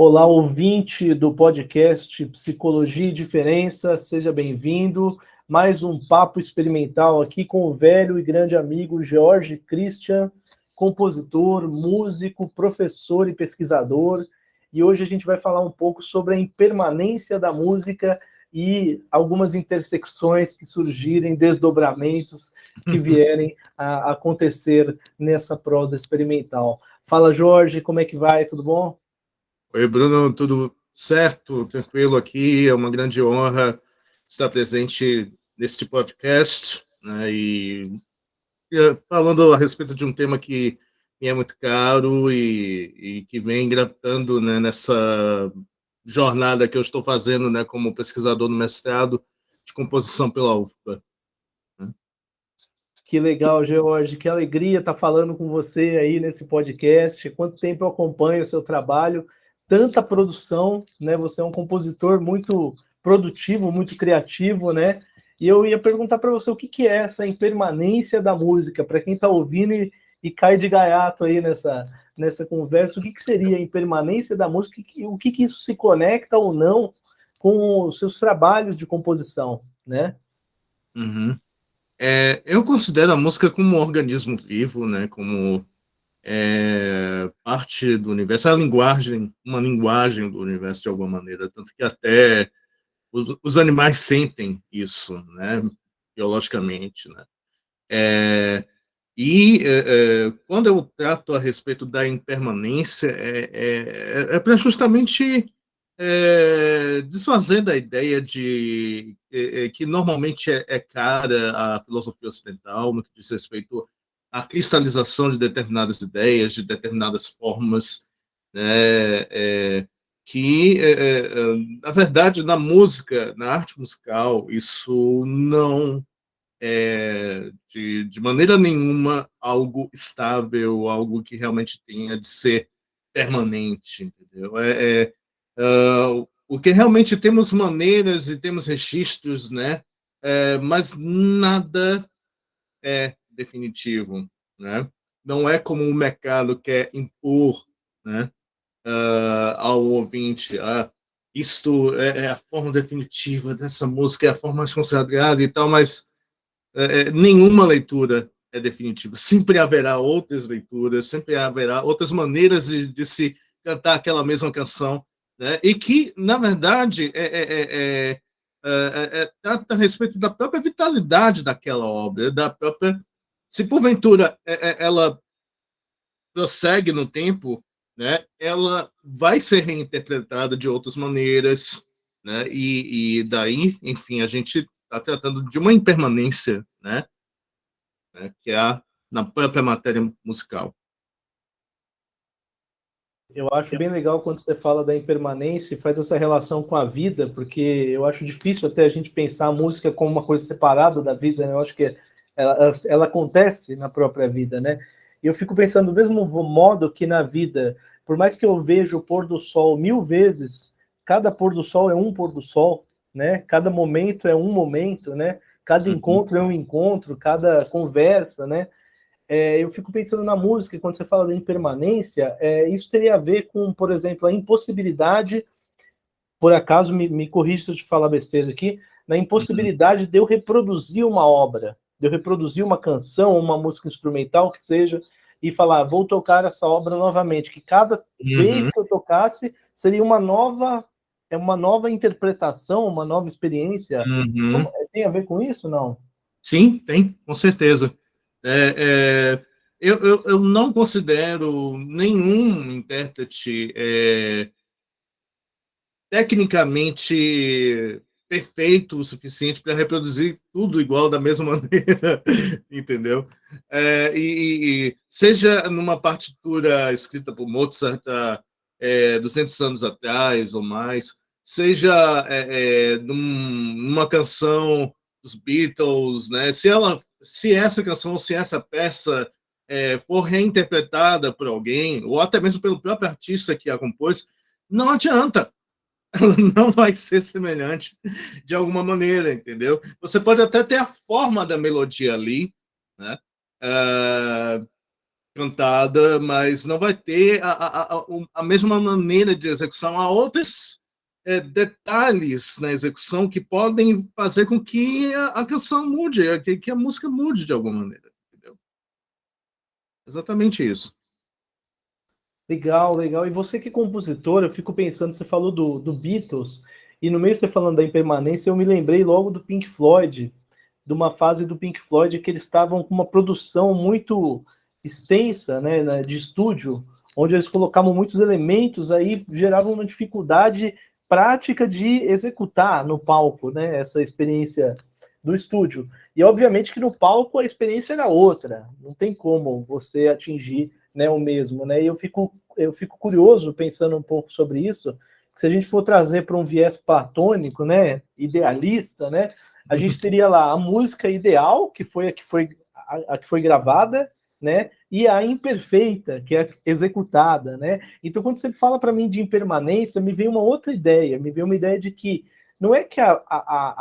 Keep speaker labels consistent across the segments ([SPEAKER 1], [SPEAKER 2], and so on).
[SPEAKER 1] Olá, ouvinte do podcast Psicologia e Diferença, seja bem-vindo. Mais um papo experimental aqui com o velho e grande amigo George Christian, compositor, músico, professor e pesquisador. E hoje a gente vai falar um pouco sobre a impermanência da música e algumas intersecções que surgirem, desdobramentos que vierem a acontecer nessa prosa experimental. Fala, Jorge, como é que vai? Tudo bom?
[SPEAKER 2] Oi, Bruno, tudo certo? Tranquilo aqui? É uma grande honra estar presente neste podcast né, e, e, falando a respeito de um tema que me é muito caro e, e que vem gravitando né, nessa jornada que eu estou fazendo né, como pesquisador no mestrado de composição pela UFBA.
[SPEAKER 1] Né. Que legal, George, que alegria estar falando com você aí nesse podcast. Quanto tempo eu acompanho o seu trabalho tanta produção, né? Você é um compositor muito produtivo, muito criativo, né? E eu ia perguntar para você o que, que é essa impermanência da música, para quem está ouvindo e, e, cai de gaiato aí nessa, nessa conversa, o que, que seria a impermanência da música, o que, que isso se conecta ou não com os seus trabalhos de composição, né?
[SPEAKER 2] Uhum. É, eu considero a música como um organismo vivo, né? Como é parte do universo, é a linguagem, uma linguagem do universo de alguma maneira, tanto que até os, os animais sentem isso, né, biologicamente, né. É, e é, é, quando eu trato a respeito da impermanência, é, é, é para justamente é, desfazer da ideia de é, que normalmente é, é cara à filosofia ocidental no que diz respeito a cristalização de determinadas ideias, de determinadas formas, né, é, que, é, é, é, na verdade, na música, na arte musical, isso não é, de, de maneira nenhuma, algo estável, algo que realmente tenha de ser permanente, entendeu? É, uh, o que realmente temos maneiras e temos registros, né? Mas nada é definitivo, né? Não é como o mercado quer impor, né, uh, ao ouvinte, ah, isto é, é, a forma definitiva dessa música, é a forma mais consagrada e tal, mas é, é, nenhuma leitura é definitiva. Sempre haverá outras leituras, sempre haverá outras maneiras de, de se cantar aquela mesma canção, né? E que, na verdade, é, é, é, é, é trata a respeito da própria vitalidade daquela obra, da própria se porventura é, é, ela prossegue no tempo, né, ela vai ser reinterpretada de outras maneiras, né, e, e daí, enfim, a gente está tratando de uma impermanência, né, né, que há na própria matéria musical.
[SPEAKER 1] Eu acho bem legal quando você fala da impermanência e faz essa relação com a vida, porque eu acho difícil até a gente pensar a música como uma coisa separada da vida, né? Eu acho que ela, ela acontece na própria vida, né? E eu fico pensando do mesmo modo que na vida, por mais que eu veja o pôr do sol mil vezes, cada pôr do sol é um pôr do sol, né? Cada momento é um momento, né? Cada uhum. encontro é um encontro, cada conversa, né? É, eu fico pensando na música, quando você fala da impermanência, é, isso teria a ver com, por exemplo, a impossibilidade, por acaso, me, me corrija se eu te falar besteira aqui, na impossibilidade uhum. de eu reproduzir uma obra, de eu reproduzir uma canção, uma música instrumental que seja, e falar, vou tocar essa obra novamente, que cada uhum. vez que eu tocasse seria uma nova é uma nova interpretação, uma nova experiência. Uhum. É, tem a ver com isso, não?
[SPEAKER 2] Sim, tem, com certeza. É, é, eu, eu, eu, não considero nenhum intérprete é, tecnicamente perfeito o suficiente para reproduzir tudo igual da mesma maneira, entendeu? É, e, e, seja numa partitura escrita por Mozart há é, 200 anos atrás ou mais, seja é, é, num, numa canção dos Beatles, né? Se ela, se essa canção, se essa peça é, for reinterpretada por alguém ou até mesmo pelo próprio artista que a compôs, não adianta ela não vai ser semelhante de alguma maneira, entendeu? Você pode até ter a forma da melodia ali, né? Uh, cantada, mas não vai ter a, a, a, a mesma maneira de execução. Há outros é, detalhes na execução que podem fazer com que a, canção mude, que, que, a música mude de alguma maneira. Entendeu? Exatamente isso.
[SPEAKER 1] Legal, legal. E você que é compositor, eu fico pensando, você falou do, do Beatles, e no meio você falando da impermanência, eu me lembrei logo do Pink Floyd, de uma fase do Pink Floyd que eles estavam com uma produção muito extensa, né, de estúdio, onde eles colocavam muitos elementos aí, geravam uma dificuldade prática de executar no palco, né, essa experiência do estúdio. E obviamente que no palco a experiência era outra, não tem como você atingir né, o mesmo, né? E eu fico, eu fico curioso pensando um pouco sobre isso, se a gente for trazer para um viés platônico, né, idealista, né, a gente uhum. teria lá a música ideal, que foi a que foi a, a que foi gravada, né, e a imperfeita, que é executada, né? Então, quando você fala para mim de impermanência, me vem uma outra ideia, me vem uma ideia de que não é que a, a, a,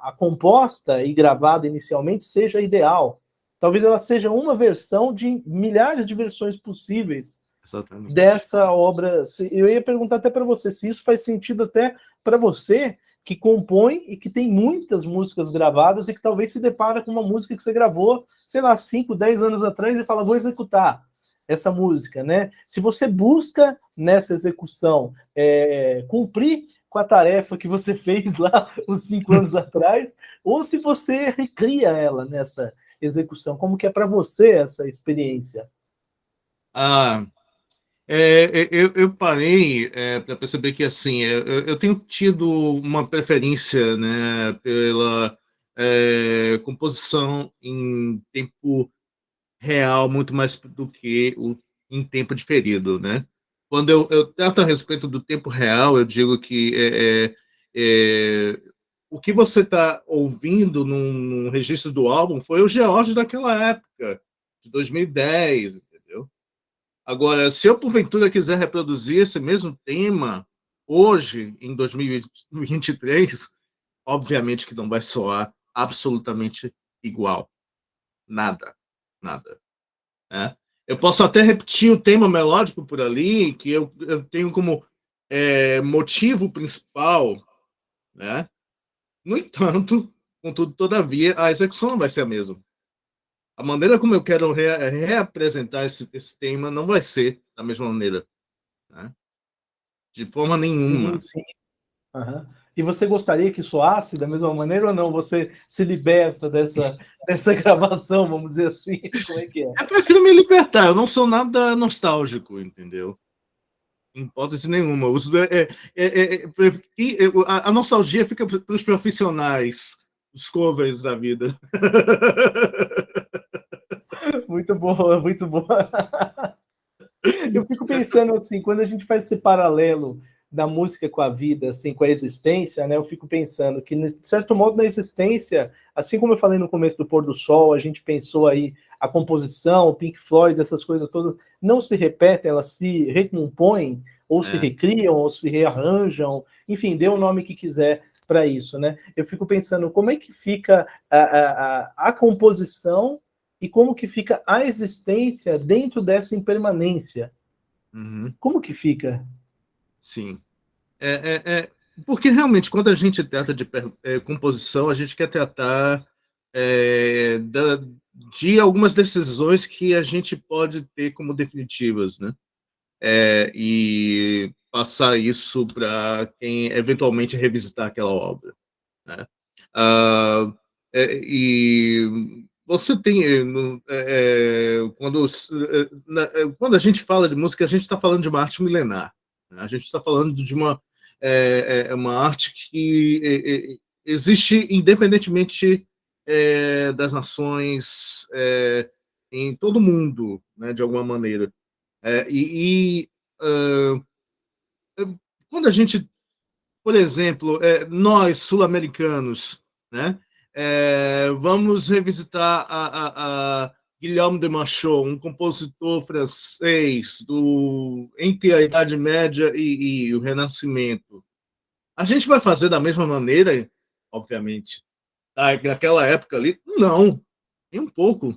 [SPEAKER 1] a, a composta e gravada inicialmente seja ideal, Talvez ela seja uma versão de milhares de versões possíveis Exatamente. dessa obra. Eu ia perguntar até para você se isso faz sentido até para você que compõe e que tem muitas músicas gravadas e que talvez se depara com uma música que você gravou, sei lá, 5, 10 anos atrás e fala, vou executar essa música, né? Se você busca nessa execução é, cumprir com a tarefa que você fez lá uns cinco anos atrás, ou se você recria ela nessa execução. Como que é para você essa experiência?
[SPEAKER 2] Ah, é, é, eu, eu, parei é, para perceber que assim é, eu, eu, tenho tido uma preferência né, pela é, composição em tempo real muito mais do que o, em tempo diferido, né? Quando eu, eu trato a respeito do tempo real, eu digo que é, o que você está ouvindo num, num, registro do álbum foi o George daquela época, de 2010, entendeu? Agora, se eu porventura quiser reproduzir esse mesmo tema hoje, em 2023, obviamente que não vai soar absolutamente igual. Nada, nada. Né? Eu posso até repetir o tema melódico por ali, que eu, eu tenho como é, motivo principal, né? No entanto, contudo, todavia, a execução não vai ser a mesma. A maneira como eu quero re reapresentar esse, esse, tema não vai ser da mesma maneira. Né? De forma nenhuma. Sim, sim.
[SPEAKER 1] Uhum. E você gostaria que soasse da mesma maneira ou não? Você se liberta dessa, dessa gravação, vamos dizer assim? Como é que é?
[SPEAKER 2] Eu prefiro me libertar, eu não sou nada nostálgico, entendeu? Hipótese nenhuma. É, é, é, a, a, nostalgia fica para os profissionais, os covers da vida.
[SPEAKER 1] Muito boa, muito boa. Eu fico pensando assim, quando a gente faz esse paralelo da música com a vida, assim, com a existência, né? Eu fico pensando que, de certo modo, na existência, assim como eu falei no começo do pôr do sol, a gente pensou aí a composição, o Pink Floyd, essas coisas todas, não se repetem, elas se recompõem, ou é. se recriam, ou se rearranjam, enfim, dê o nome que quiser para isso, né? Eu fico pensando como é que fica a, a, a, composição e como que fica a existência dentro dessa impermanência. Uhum. Como que fica?
[SPEAKER 2] Sim. É, é, é, porque realmente, quando a gente trata de é, composição, a gente quer tratar é, da, de algumas decisões que a gente pode ter como definitivas, né? É, e passar isso para quem eventualmente revisitar aquela obra. Né? Ah, e você tem quando quando a gente fala de música a gente está falando de uma arte milenar a gente está falando de uma, é, é, é uma arte que é, é, existe independentemente é, das nações em todo o mundo, né, de alguma maneira. e, e uh, quando a gente, por exemplo, nós sul-americanos, né, vamos revisitar a, a, a Guilherme de Machot, um compositor francês do entre a Idade Média e, e, o Renascimento. A gente vai fazer da mesma maneira, obviamente, naquela época ali? Não, nem um pouco.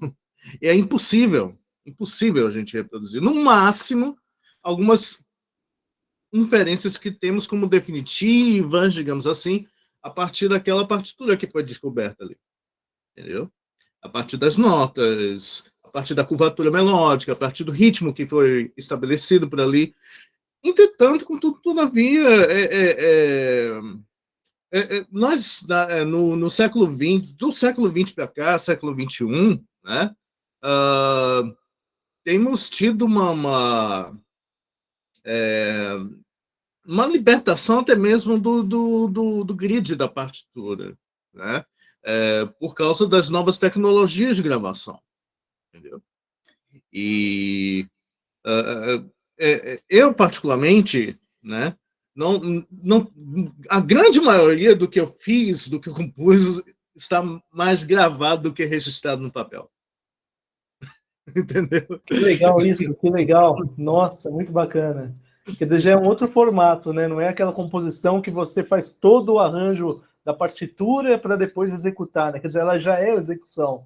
[SPEAKER 2] É impossível. Impossível a gente reproduzir. No máximo, algumas inferências que temos como definitivas, digamos assim, a partir daquela partitura que foi descoberta ali. Entendeu? A partir das notas, a partir da curvatura melódica, a partir do ritmo que foi estabelecido por ali. Entretanto, contudo, todavia, é, é, é, é, é nós, é, no, no, século XX, do século XX para cá, século XXI, né, uh, temos tido uma, uma, uma, libertação até mesmo do, do, do, do grid da partitura, né, por causa das novas tecnologias de gravação, entendeu? E uh, é, é, eu, particularmente, né, não, não, a grande maioria do que eu fiz, do que eu compus, está mais gravado do que registrado no papel. Entendeu?
[SPEAKER 1] Que legal isso, que legal. Nossa, muito bacana. Quer dizer, já é um outro formato, né? Não é aquela composição que você faz todo o arranjo da partitura para depois executar, né? Quer dizer, ela já é execução.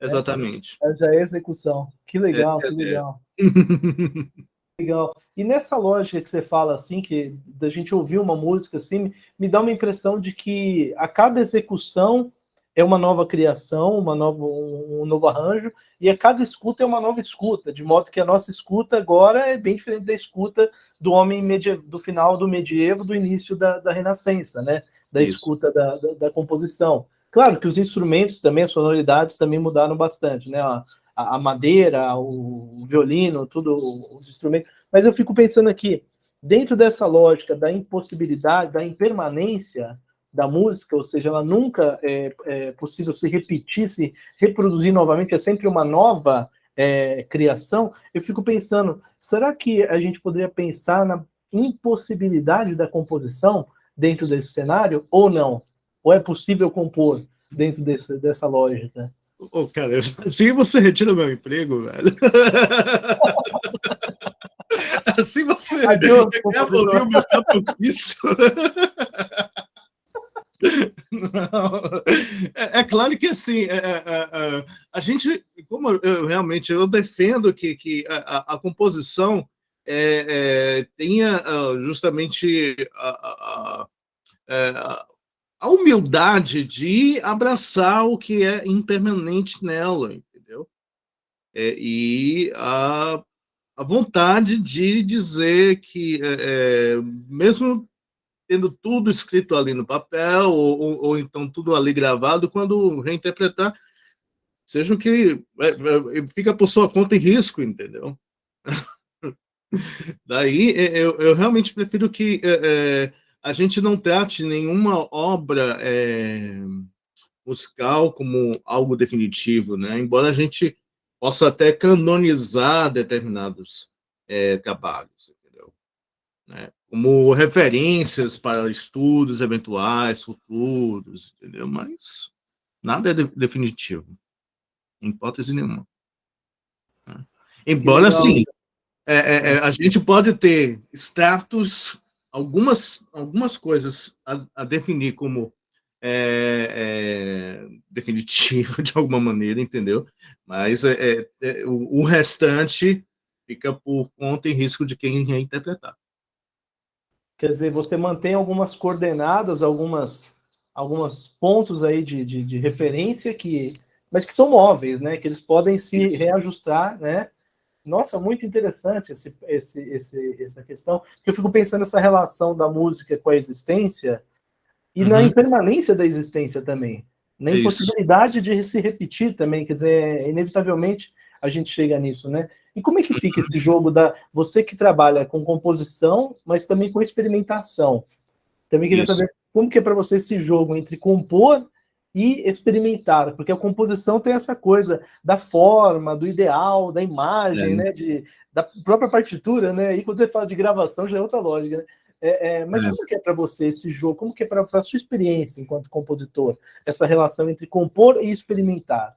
[SPEAKER 2] Exatamente.
[SPEAKER 1] Ela já é execução. Que legal, é, que legal. É. Legal. E nessa lógica que você fala assim, que da gente ouvir uma música assim, me dá uma impressão de que a cada execução é uma nova criação, uma nova, um, um novo arranjo, e a cada escuta é uma nova escuta, de modo que a nossa escuta agora é bem diferente da escuta do homem do final do medievo, do início da, da Renascença, né? Da Isso. escuta da, da, da, composição. Claro que os instrumentos também, as sonoridades também mudaram bastante, né? a, madeira, o, violino, tudo, os instrumentos. Mas eu fico pensando aqui, dentro dessa lógica da impossibilidade, da impermanência da música, ou seja, ela nunca é, é possível se repetir, se reproduzir novamente, é sempre uma nova é, criação. Eu fico pensando, será que a gente poderia pensar na impossibilidade da composição dentro desse cenário ou não? Ou é possível compor dentro desse, dessa lógica?
[SPEAKER 2] Ô, oh, cara, assim você retira meu emprego, velho. assim você
[SPEAKER 1] Adeus,
[SPEAKER 2] o meu compromisso. Não. É, é, claro que assim é, é, é, a gente, como eu realmente eu defendo que, que a, a composição é, tenha justamente a, a, a humildade de abraçar o que é impermanente nela, entendeu? É, e a, a vontade de dizer que, é, é mesmo tendo tudo escrito ali no papel, ou, ou, ou, então tudo ali gravado, quando reinterpretar, seja o que é, é, fica por sua conta e risco, entendeu? Daí eu, eu realmente prefiro que é, a gente não trate nenhuma obra é, musical como algo definitivo, né? Embora a gente possa até canonizar determinados é, trabalhos, entendeu? Né? Como referências para estudos eventuais, futuros, entendeu? Mas nada é de definitivo, em hipótese nenhuma. Né? Embora, sim, é, é, é, a gente pode ter status algumas, algumas coisas a, a definir como é, é, definitivo de alguma maneira, entendeu? Mas é, é, é, o, o, restante fica por conta e risco de quem reinterpretar.
[SPEAKER 1] Quer dizer, você mantém algumas coordenadas, algumas, alguns pontos aí de, de, de referência que, mas que são móveis, né? Que eles podem se reajustar, né? Nossa, muito interessante esse, esse, esse, essa questão, eu fico pensando nessa relação da música com a existência e uhum. na impermanência da existência também, na impossibilidade de se repetir também, quer dizer, inevitavelmente a gente chega nisso, né? E como é que fica esse jogo da você que trabalha com composição, mas também com experimentação? Também queria Isso. saber como que é para você esse jogo entre compor e experimentar, porque a composição tem essa coisa da forma, do ideal, da imagem, é. né, de, da própria partitura, né, e quando você fala de gravação já é outra lógica, né? É, é, mas é. como que é para você esse jogo? Como que é para a sua experiência enquanto compositor? Essa relação entre compor e experimentar?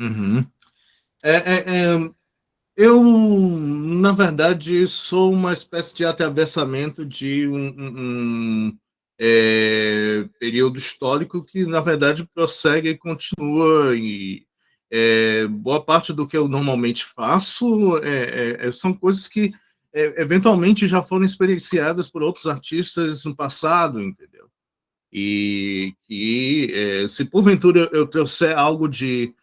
[SPEAKER 2] Uhum. É, é, eu, na verdade, sou uma espécie de atravessamento de um, um, é, período histórico que, na verdade, prossegue e continua, e, é, boa parte do que eu normalmente faço é, é, são coisas que eventualmente já foram experienciadas por outros artistas no passado, entendeu? E que se porventura eu trouxer algo de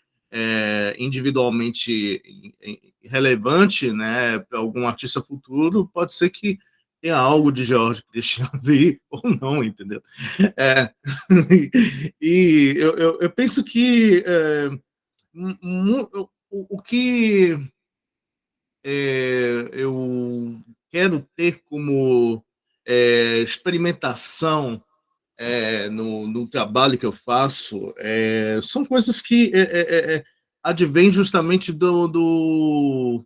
[SPEAKER 2] individualmente relevante, né, para algum artista futuro, pode ser que tenha algo de George Cristiano ali ou não, entendeu? É, e eu, eu, eu, penso que é, o, o, que é, eu quero ter como é, experimentação é, no, no, trabalho que eu faço é, são coisas que advêm justamente do, do,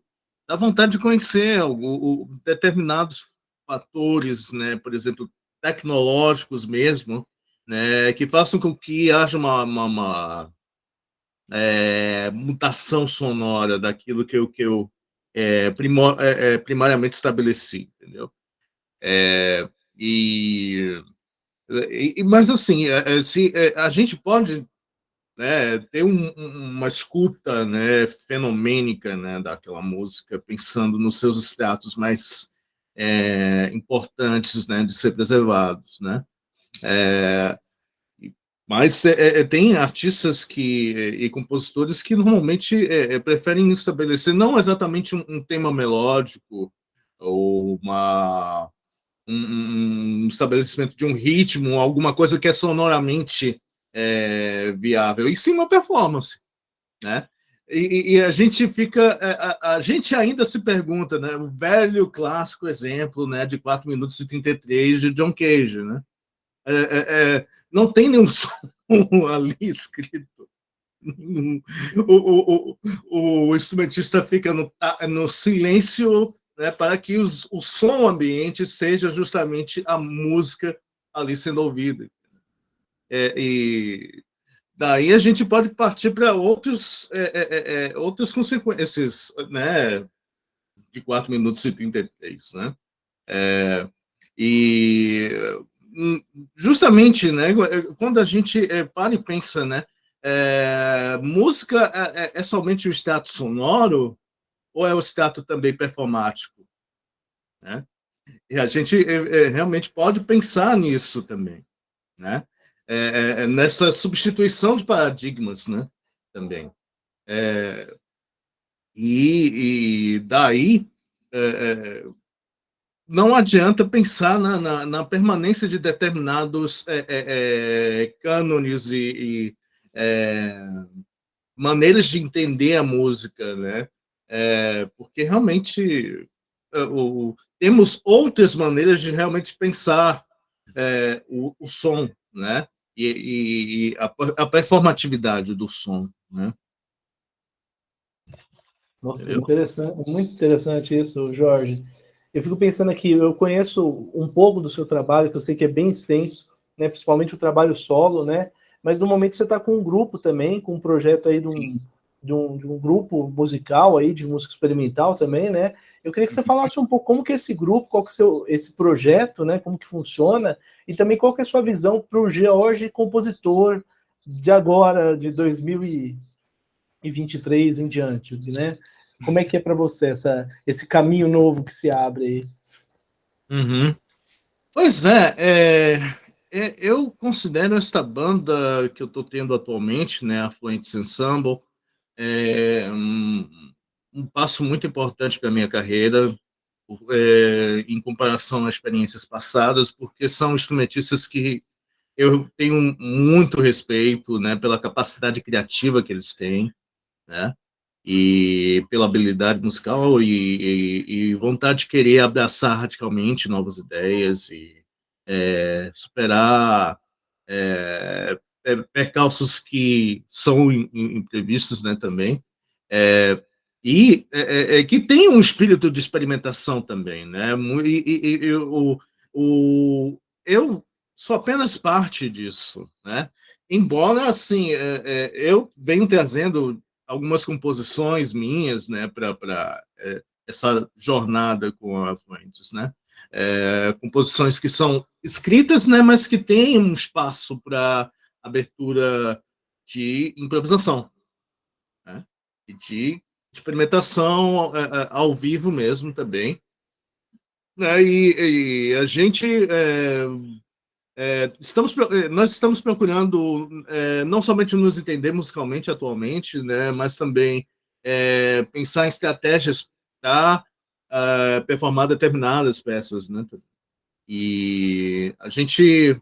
[SPEAKER 2] da vontade de conhecer o, o, determinados fatores, né, por exemplo, tecnológicos mesmo, né, que façam com que haja uma, uma, uma é, mutação sonora daquilo que eu, que eu é, primor, é, é primariamente estabeleci, entendeu? É, e, e, mas assim, é, se a gente pode né, ter um, uma escuta né, fenomênica né, daquela música, pensando nos seus estratos mais é, importantes né, de ser preservados, né? É, mas é, é tem artistas que e compositores que normalmente é, é, preferem estabelecer não exatamente um, um tema melódico ou uma um, um, estabelecimento de um ritmo, alguma coisa que é sonoramente viável, e sim uma performance, né? E, e, a gente fica, é, a, a, gente ainda se pergunta, né? O velho clássico exemplo, né? De 4 minutos e 33 de John Cage, né? É, é, é não tem nenhum som ali escrito. O, o, o, o instrumentista fica no, no silêncio né, para que os, o som ambiente seja justamente a música ali sendo ouvida. É, e Daí a gente pode partir para outros, é, é, é, é outras consequências, né? De 4 minutos e 33, né? É, e hum, justamente, né? Quando a gente é, para e pensa, né? É, música é, somente o status sonoro ou é o status também performático? Né? E a gente realmente pode pensar nisso também, né? É, é, é, nessa substituição de paradigmas, né? Também. É, e, e, daí é, é, não adianta pensar na, na, na, permanência de determinados cânones e, e maneiras de entender a música, né? porque realmente o, temos outras maneiras de realmente pensar o, o som, né? E, e a, a, performatividade do som, né?
[SPEAKER 1] Nossa, interessante, muito interessante isso, Jorge. Eu fico pensando aqui, eu conheço um pouco do seu trabalho, que eu sei que é bem extenso, né, principalmente o trabalho solo, né, mas no momento você está com um grupo também, com um projeto aí de um, de um, de um grupo musical aí, de música experimental também, né, eu queria que você falasse um pouco como que esse grupo, qual que é seu, esse projeto, né, como que funciona, e também qual que é a sua visão para o George compositor de agora, de 2023 em diante, né? Como é que é para você essa, esse caminho novo que se abre aí?
[SPEAKER 2] Uhum. Pois é, é, é, eu considero esta banda que eu estou tendo atualmente, né, a Fluentes Ensemble, é, um, um passo muito importante para a minha carreira, é, em comparação às experiências passadas, porque são instrumentistas que eu tenho muito respeito, né, pela capacidade criativa que eles têm, né, e pela habilidade musical e, e, e vontade de querer abraçar radicalmente novas ideias e é, superar é, percalços que são imprevistos, né, também. É, e é, é, é, que tem um espírito de experimentação também, né? E, e, e o, eu sou apenas parte disso, né? Embora, assim, é, é eu venho trazendo algumas composições minhas, né, para é, essa jornada com a Fuentes, né? composições que são escritas, né, mas que têm um espaço para abertura de improvisação, né? e de experimentação é, é, ao vivo mesmo também. Né, e, e a gente é, é, estamos, nós estamos procurando é, não somente nos entender musicalmente atualmente, né, mas também pensar em estratégias para performar determinadas peças, né? E a gente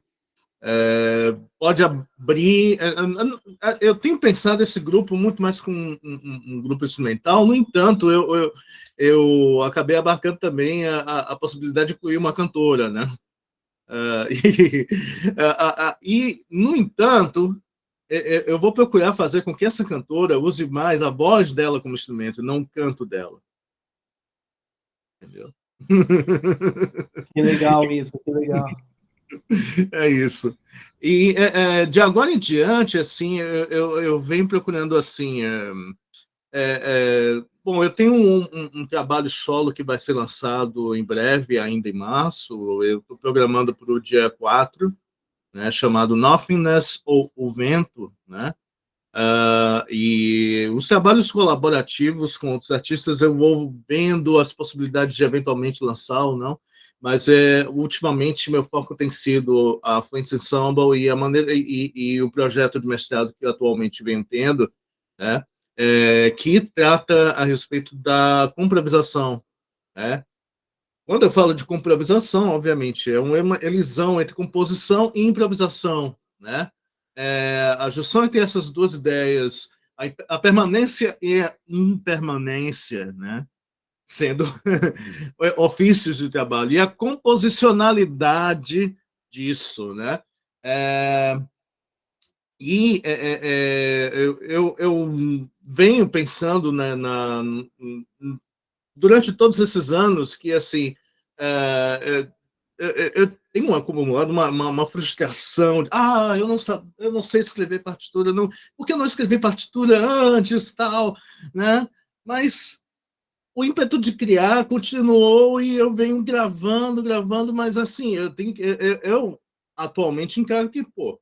[SPEAKER 2] é, pode abrir. É, é, é, eu tenho pensado esse grupo muito mais com um, um, um grupo instrumental, no entanto, eu, eu, eu acabei abarcando também a, a, possibilidade de incluir uma cantora, né? Uh, e, e, no entanto, eu vou procurar fazer com que essa cantora use mais a voz dela como instrumento, não o canto dela.
[SPEAKER 1] Entendeu? Que legal isso, que legal.
[SPEAKER 2] É isso. E é, é, de agora em diante, assim, eu, eu venho procurando assim. É, é, é bom, eu tenho um, um, trabalho solo que vai ser lançado em breve, ainda em março. Eu estou programando para o dia 4, né, chamado Nothingness ou O Vento, né? Uh, e os trabalhos colaborativos com outros artistas eu vou vendo as possibilidades de eventualmente lançar ou não, mas é, ultimamente meu foco tem sido a Fluence Ensemble e a maneira e, e, o projeto de mestrado que eu atualmente venho tendo, né, é, que trata a respeito da comprovisação, né? Quando eu falo de comprovisação, obviamente, é uma elisão entre composição e improvisação, né? é, a junção entre essas duas ideias, a, a permanência e a impermanência, né? Sendo ofícios de trabalho, e a composicionalidade disso, né? É, e é, é, é eu, eu, eu, venho pensando na, na, durante todos esses anos que assim é, eu, eu tenho acumulado uma, uma, uma, frustração. De, ah, eu não, sabe, eu não sei escrever partitura, não, porque eu não escrevi partitura antes, tal, né? Mas o ímpeto de criar continuou e eu venho gravando, gravando, mas assim, eu tenho eu, eu atualmente encaro que, pô,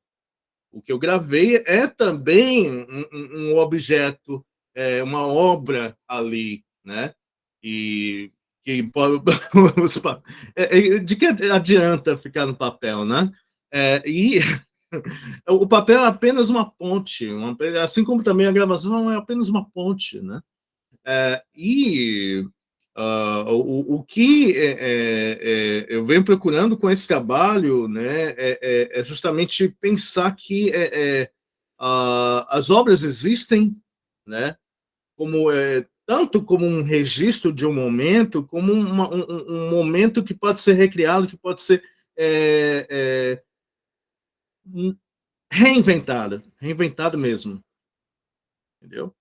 [SPEAKER 2] o que eu gravei é também um, um objeto, é, uma obra ali, né? E que é, é, de que adianta ficar no papel, né? É, e o papel é apenas uma ponte, uma, assim como também a gravação é apenas uma ponte, né? É, e uh, o, o, que é, é, eu venho procurando com esse trabalho, né, é, justamente pensar que uh, as obras existem, né? Como tanto como um registro de um momento, como uma, um, um, momento que pode ser recriado, que pode ser é, é, reinventado, reinventado mesmo. Entendeu?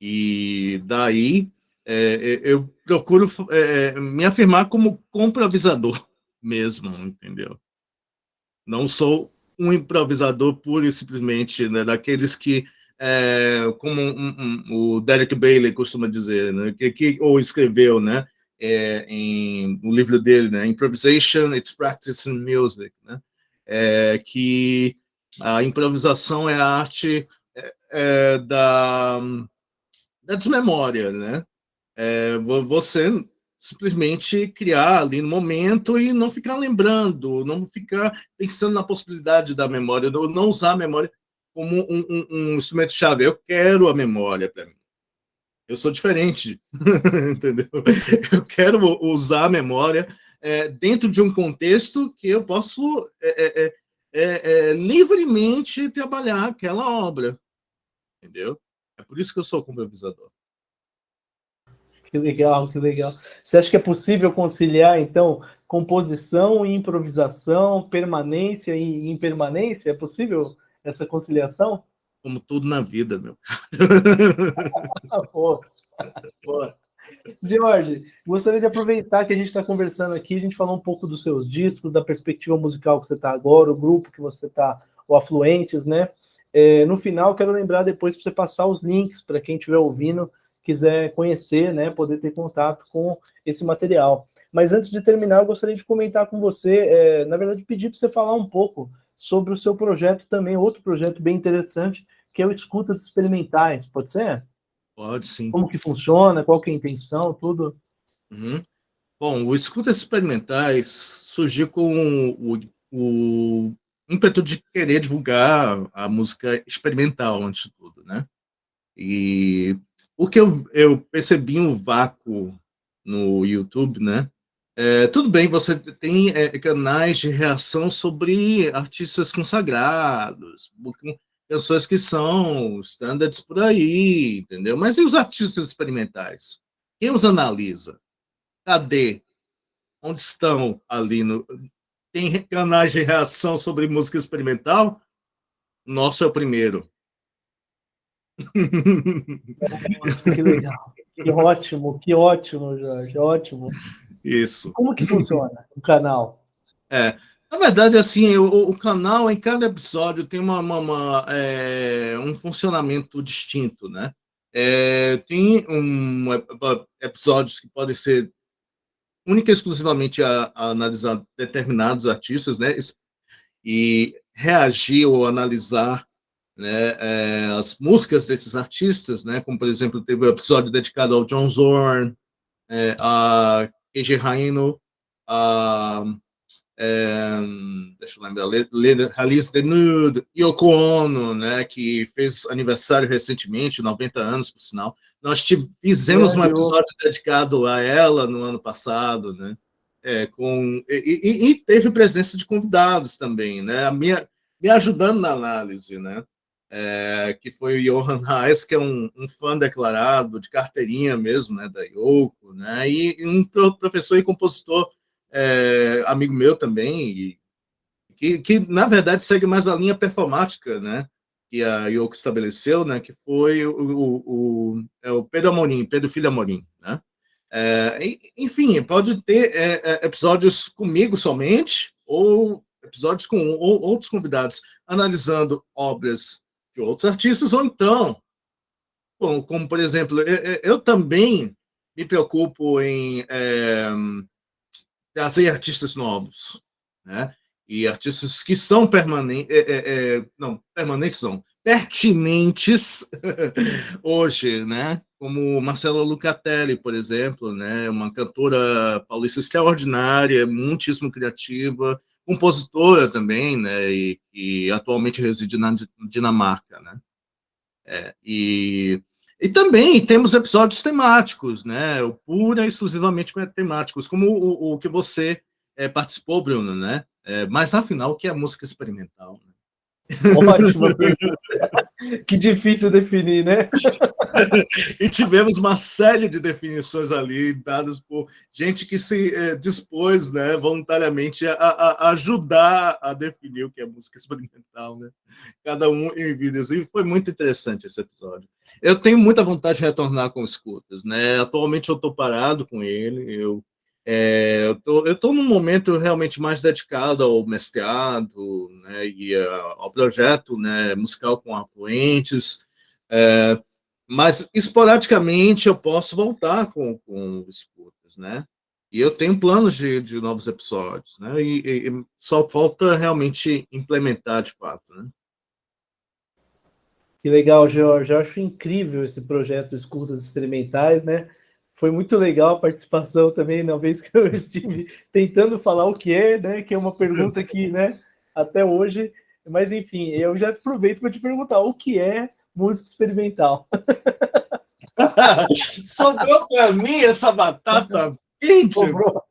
[SPEAKER 2] E daí é, eu procuro é, me afirmar como comprovisador mesmo, entendeu? Não sou um improvisador puro e simplesmente né, daqueles que é, como um, um, o Derek Bailey costuma dizer, né, que, que, ou escreveu, né, é, em o livro dele, né, Improvisation, It's Practice in Music, né, é, que a improvisação é a arte é, é desmemória, né, é, você simplesmente criar ali no momento e não ficar lembrando, não ficar pensando na possibilidade da memória, não usar a memória como um, um, um instrumento-chave. Eu quero a memória para mim. Eu sou diferente, entendeu? Eu quero usar a memória é, dentro de um contexto que eu posso é é, é, é, é, livremente trabalhar aquela obra, entendeu? É por isso que eu sou comprovisador.
[SPEAKER 1] Que legal, que legal. Você acha que é possível conciliar, então, composição e improvisação, permanência e impermanência? É possível essa conciliação?
[SPEAKER 2] Como tudo na vida, meu.
[SPEAKER 1] pô, pô. Jorge, gostaria de aproveitar que a gente está conversando aqui, a gente falou um pouco dos seus discos, da perspectiva musical que você está agora, o grupo que você está, o Afluentes, né? É, no final, quero lembrar depois para você passar os links para quem estiver ouvindo, quiser conhecer, né, poder ter contato com esse material. Mas antes de terminar, eu gostaria de comentar com você, é, na verdade, pedir para você falar um pouco sobre o seu projeto também, outro projeto bem interessante, que é o Escutas Experimentais. Pode ser?
[SPEAKER 2] Pode, sim.
[SPEAKER 1] Como que funciona, qual que é a intenção, tudo.
[SPEAKER 2] Uhum. Bom, o Escutas Experimentais surgiu com o, o ímpeto de querer divulgar a música experimental, antes de tudo, né? E o que eu, eu percebi um vácuo no YouTube, né? É, tudo bem, você tem é, canais de reação sobre artistas consagrados, pessoas que são standards por aí, entendeu? Mas e os artistas experimentais? Quem os analisa? Cadê? Onde estão ali? No... Tem canais de reação sobre música experimental? Nosso é o primeiro.
[SPEAKER 1] Nossa, que legal. Que ótimo, que ótimo, Jorge. Ótimo.
[SPEAKER 2] Isso.
[SPEAKER 1] Como que funciona o canal?
[SPEAKER 2] É, na verdade, assim, o, o canal, em cada episódio, tem uma, uma, uma é, um funcionamento distinto, né? É, tem um, episódios que podem ser única e exclusivamente a, a, analisar determinados artistas, né? E reagir ou analisar né, é, as músicas desses artistas, né? Como, por exemplo, teve o um episódio dedicado ao John Zorn, é, a Keiji Haino, a é, deixa eu lembrar, Alice Denude, Yoko Ono, né, que fez aniversário recentemente, 90 anos, por sinal. Nós fizemos um episódio dedicado a ela no ano passado, né, é, com, e, e, e, teve presença de convidados também, né, me, me ajudando na análise, né, é, que foi o Johan Reis, que é um, um, fã declarado, de carteirinha mesmo, né, da Yoko, né, e, e um professor e compositor é, amigo meu também, que, que na verdade segue mais a linha performática, né? Que a Yoko estabeleceu, né? Que foi o, o, o, é o Pedro Amorim, Pedro Filho Amorim, né? É, enfim, pode ter é, é, episódios comigo somente, ou episódios com ou, outros convidados analisando obras de outros artistas, ou então, bom, como por exemplo, eu, eu também me preocupo em é, trazer artistas novos, né? E artistas que são permanentes, é, é, é, não, permanentes não, pertinentes hoje, né? Como Marcela Lucatelli, por exemplo, né? Uma cantora paulista extraordinária, muitíssimo criativa, compositora também, né? E, e atualmente reside na Dinamarca, né? É, e e também temos episódios temáticos, né? Pura e exclusivamente temáticos, como o, o que você é, participou, Bruno, né? É, mas afinal, o que é música experimental? Né?
[SPEAKER 1] Ótimo. que difícil definir, né?
[SPEAKER 2] e tivemos uma série de definições ali, dadas por gente que se é, dispôs, né, voluntariamente a, a, ajudar a definir o que é música experimental, né? Cada um em vídeos. E foi muito interessante esse episódio. Eu tenho muita vontade de retornar com escutas, né? Atualmente eu estou parado com ele, eu é, eu tô, estou num momento realmente mais dedicado ao mestrado, né, e ao projeto, né, musical com afluentes, é, mas esporadicamente eu posso voltar com, com escutas, né? E eu tenho planos de, de novos episódios, né? E, e, só falta realmente implementar de fato, né?
[SPEAKER 1] Que legal, Jorge. Eu acho incrível esse projeto Escutas Experimentais, né? Foi muito legal a participação também, na vez que eu estive tentando falar o que é, né? Que é uma pergunta que, né, até hoje. Mas, enfim, eu já aproveito para te perguntar o que é música experimental.
[SPEAKER 2] Sobrou para mim essa batata quente. Sobrou.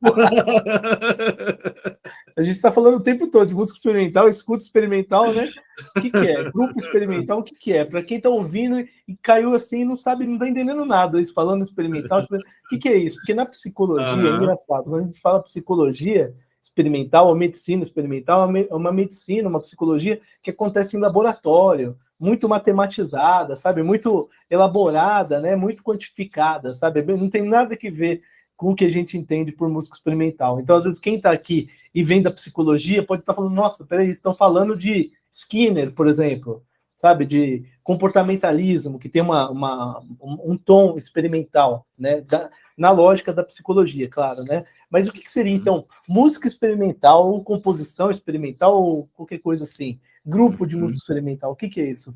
[SPEAKER 1] A gente está falando o tempo todo de música experimental, escuta experimental, né? O que, que é? Grupo experimental, o que, que é? Para quem está ouvindo e caiu assim, não sabe, não está entendendo nada, isso falando experimental, o que, que é isso? Porque na psicologia, uhum. é engraçado, quando a gente fala psicologia experimental ou medicina experimental, é uma medicina, uma psicologia que acontece em laboratório, muito matematizada, sabe? Muito elaborada, né? Muito quantificada, sabe? Não tem nada que ver com o que a gente entende por música experimental. Então, às vezes, quem está aqui e vem da psicologia pode estar tá falando, nossa, peraí, estão falando de Skinner, por exemplo, sabe, de comportamentalismo, que tem uma, uma um, tom experimental, né, da, na lógica da psicologia, claro, né? Mas o que, que seria, então, música experimental, ou composição experimental, ou qualquer coisa assim? Grupo de música experimental, o que, que é isso?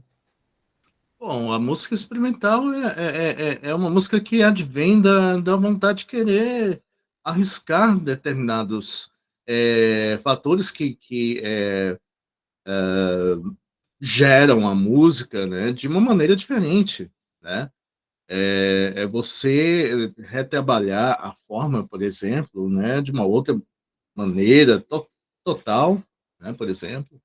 [SPEAKER 2] Bom, a música experimental é, é, é, é uma música que advém da, da vontade de querer arriscar determinados é, fatores que, que é, é, geram a música né, de uma maneira diferente. Né? É, é, você retrabalhar a forma, por exemplo, né, de uma outra maneira to total, né, por exemplo.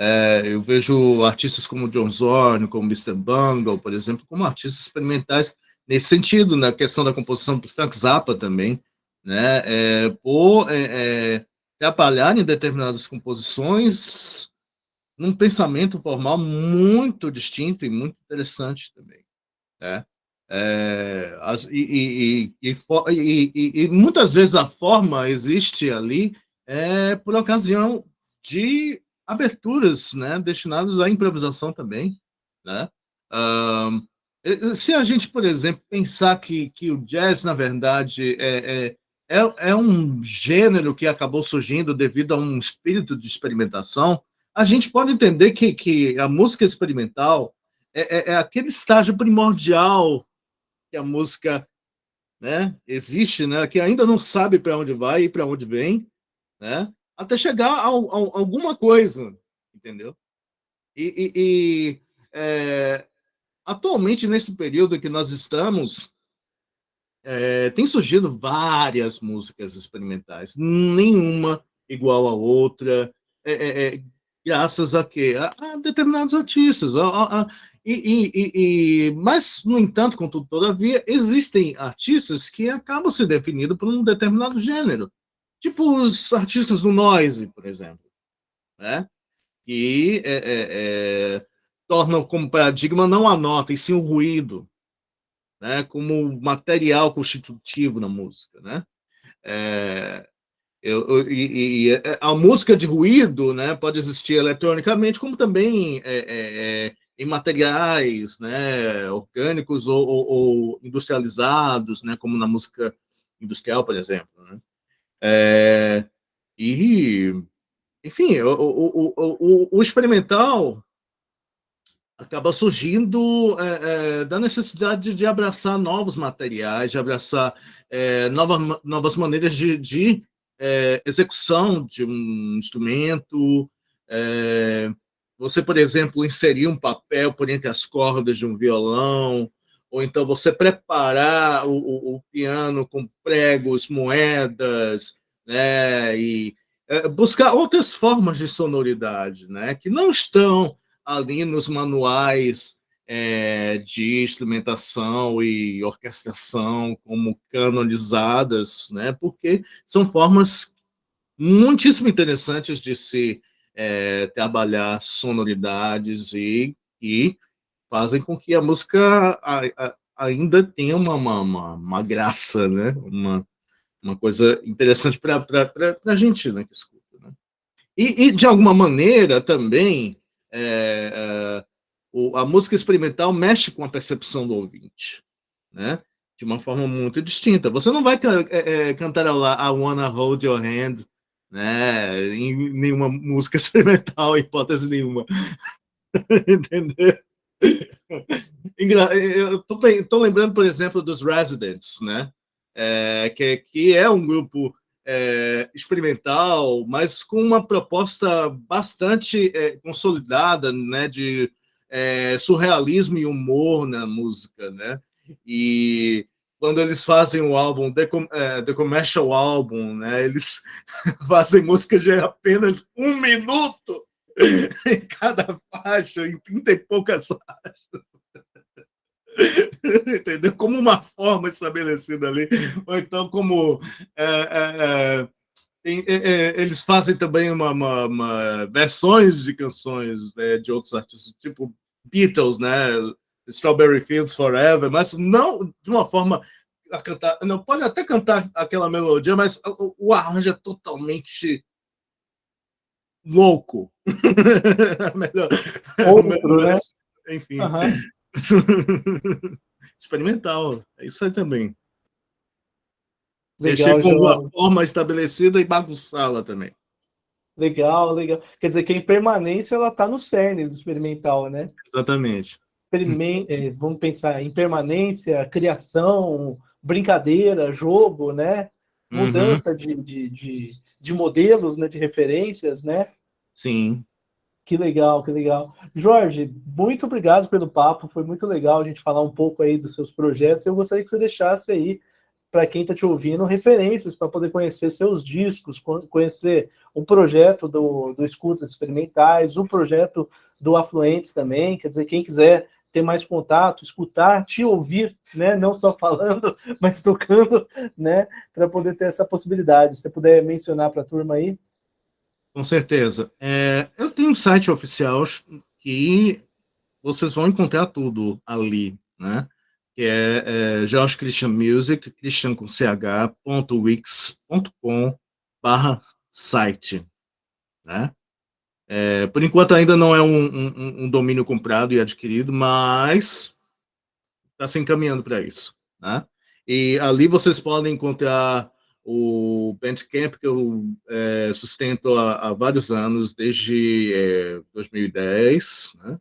[SPEAKER 2] É, eu vejo artistas como John Zorn, como Mr. Bungle, por exemplo, como artistas experimentais nesse sentido, na questão da composição do Frank Zappa também, né, é, por é, é em determinadas composições num pensamento formal muito distinto e muito interessante também. Né? É, as, e, e, e, e, muitas vezes a forma existe ali é, por ocasião de aberturas né, destinadas à improvisação também. Né? Uh, se a gente, por exemplo, pensar que, que o jazz, na verdade, é, é, é, é um gênero que acabou surgindo devido a um espírito de experimentação, a gente pode entender que, que a música experimental é, é, é aquele estágio primordial que a música né, existe, né, que ainda não sabe para onde vai e para onde vem, né, até chegar a, a, alguma coisa, entendeu? E, e, e é, atualmente, nesse período em que nós estamos, é, tem surgido várias músicas experimentais, nenhuma igual a outra, é, é, é graças a quê? A, a determinados artistas. A, a, e, e, e, mas, no entanto, contudo, todavia, existem artistas que acabam se definindo por um determinado gênero. Tipo os artistas do noise, por exemplo. Né? Que é, é, é tornam como paradigma não a nota, e sim o ruído, né? como material constitutivo na música. Né? É, eu, eu, e, e, é, a música de ruído né, pode existir eletronicamente, como também é, é, é em materiais né, orgânicos ou, ou, ou, industrializados, né, como na música industrial, por exemplo. Né? É, e, enfim, o, o, o, o, experimental acaba surgindo é, é, da necessidade de abraçar novos materiais, de abraçar novas, novas maneiras de, de execução de um instrumento, você, por exemplo, inserir um papel por entre as cordas de um violão, ou então você preparar o, o, o piano com pregos, moedas, né, e é, buscar outras formas de sonoridade, né, que não estão ali nos manuais é, de instrumentação e orquestração como canonizadas, né? Porque são formas muitíssimo interessantes de se é, trabalhar sonoridades e, e fazem com que a música a, a, ainda tenha uma, uma, uma, graça, né? Uma, uma coisa interessante para a gente né, que escuta. Né? E, e, de alguma maneira, também, é, é, a música experimental mexe com a percepção do ouvinte, né? De uma forma muito distinta. Você não vai é, é, cantar lá I Wanna Hold Your Hand, né? Em nenhuma música experimental, hipótese nenhuma. Entendeu? Eu lembrando, por exemplo, dos Residents, né? É, que, que é um grupo é, experimental, mas com uma proposta bastante é, consolidada, né? De é, surrealismo e humor na música, né? E quando eles fazem o álbum The, é, The Commercial Album, né? Eles fazem músicas de apenas um minuto em cada faixa, em 30 e poucas faixas. Entendeu? Como uma forma estabelecida ali, ou então como é, é, é é, é, eles fazem também uma, uma, uma versões de canções né, de outros artistas, tipo Beatles, né? Strawberry Fields Forever, mas não de uma forma a cantar, não pode até cantar aquela melodia, mas o, o arranjo é totalmente louco. melhor,
[SPEAKER 1] Outro, melhor, né?
[SPEAKER 2] Enfim. Uhum. Experimental, é isso aí também. Legal, Mexer com uma forma estabelecida e bagunçá-la também.
[SPEAKER 1] Legal, legal. Quer dizer que a impermanência ela está no cerne do experimental, né?
[SPEAKER 2] Exatamente.
[SPEAKER 1] é, vamos pensar em permanência, criação, brincadeira, jogo, né? Uhum. Mudança uhum. de, de, de, de, modelos, né? De referências, né?
[SPEAKER 2] Sim.
[SPEAKER 1] Que legal, que legal. Jorge, muito obrigado pelo papo. Foi muito legal a gente falar um pouco aí dos seus projetos. Eu gostaria que você deixasse aí para quem está te ouvindo referências para poder conhecer seus discos, conhecer o projeto do, do Escutas Experimentais, o projeto do Afluentes também. Quer dizer, quem quiser ter mais contato, escutar, te ouvir, né? Não só falando, mas tocando, né? Para poder ter essa possibilidade. Se você puder mencionar para a turma aí.
[SPEAKER 2] Com certeza. É, eu tenho um site oficial que vocês vão encontrar tudo ali, né? Que é, é Josh Christian Music, Christian com ch.wix.com barra site, né? É, por enquanto ainda não é um, um, um, domínio comprado e adquirido, mas está se encaminhando para isso, né? E ali vocês podem encontrar o Bandcamp que eu é, sustento há, há, vários anos, desde é, 2010, né?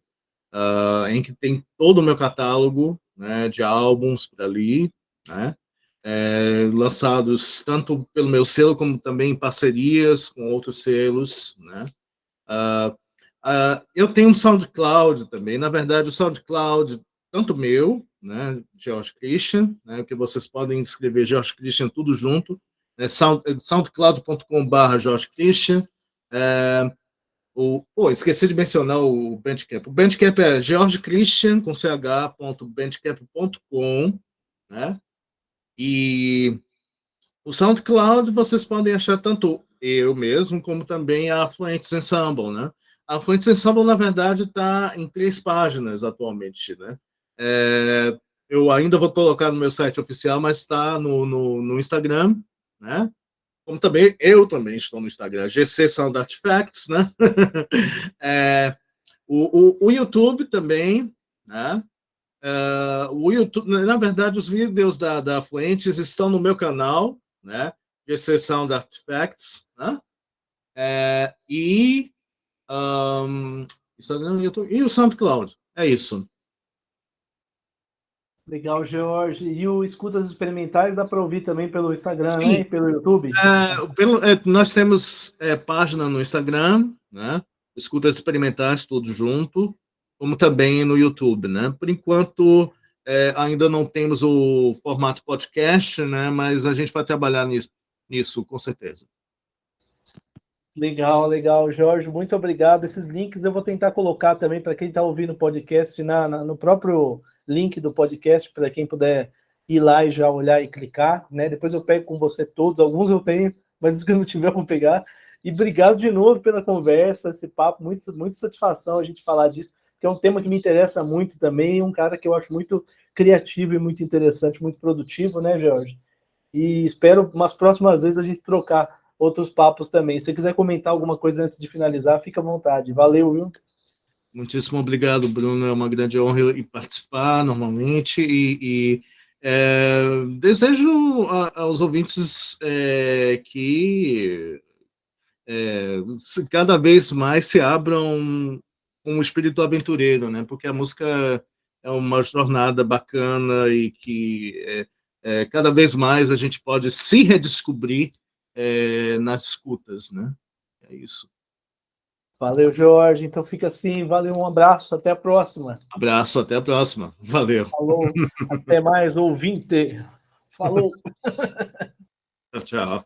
[SPEAKER 2] Uh, em que tem todo o meu catálogo né, de álbuns por ali, né? É, lançados tanto pelo meu selo como também em parcerias com outros selos? Uh, uh, eu tenho um SoundCloud também, na verdade o SoundCloud tanto meu, né, George Christian, né, que vocês podem escrever George Christian tudo junto, é sound, soundcloud.com.br Jorge Christian. É, o, pô, esqueci de mencionar o Bandcamp. O Bandcamp é georgechristian, com ch.bandcamp.com, né? E o SoundCloud vocês podem achar tanto eu mesmo, como também a Fluentes Ensemble, né? A Fluentes Ensemble, na verdade, está em três páginas atualmente, né? É, eu ainda vou colocar no meu site oficial, mas está no, no, no Instagram, né? Como também eu também estou no Instagram, GC Sound Artifacts, né? é, o, o, o, YouTube também, né? Uh, o YouTube, na verdade, os vídeos da, da Fluentes estão no meu canal, né? GC Sound Artifacts, né? É, e um, e o SoundCloud. É isso.
[SPEAKER 1] Legal, Jorge. E o Escutas Experimentais dá para ouvir também pelo Instagram, Sim. né? Pelo YouTube?
[SPEAKER 2] É, pelo, é, nós temos é, página no Instagram, né? Escutas Experimentais, tudo junto, como também no YouTube, né? Por enquanto, é, ainda não temos o formato podcast, né? Mas a gente vai trabalhar nisso, nisso com certeza.
[SPEAKER 1] Legal, legal, Jorge. Muito obrigado. Esses links eu vou tentar colocar também para quem está ouvindo o podcast na, na, no próprio link do podcast para quem puder ir lá e já olhar e clicar, né? Depois eu pego com você todos, alguns eu tenho, mas os que não tiver eu vou pegar. E obrigado de novo pela conversa, esse papo, muito, muito satisfação a gente falar disso, que é um tema que me interessa muito também, um cara que eu acho muito criativo e muito interessante, muito produtivo, né, Jorge? E espero umas próximas vezes a gente trocar outros papos também. Se quiser comentar alguma coisa antes de finalizar, fica à vontade. Valeu, viu?
[SPEAKER 2] Muitíssimo obrigado, Bruno. É uma grande honra participar normalmente e, e é, desejo a, aos ouvintes é, que é, cada vez mais se abram o espírito aventureiro, né? Porque a música é uma jornada bacana e que é, é, cada vez mais a gente pode se redescobrir é, nas escutas, né? É isso.
[SPEAKER 1] Valeu, Jorge. Então fica assim. valeu, um abraço. Até a próxima.
[SPEAKER 2] Abraço, até a próxima. Valeu.
[SPEAKER 1] Falou. Até mais, ouvinte. Falou.
[SPEAKER 2] tchau.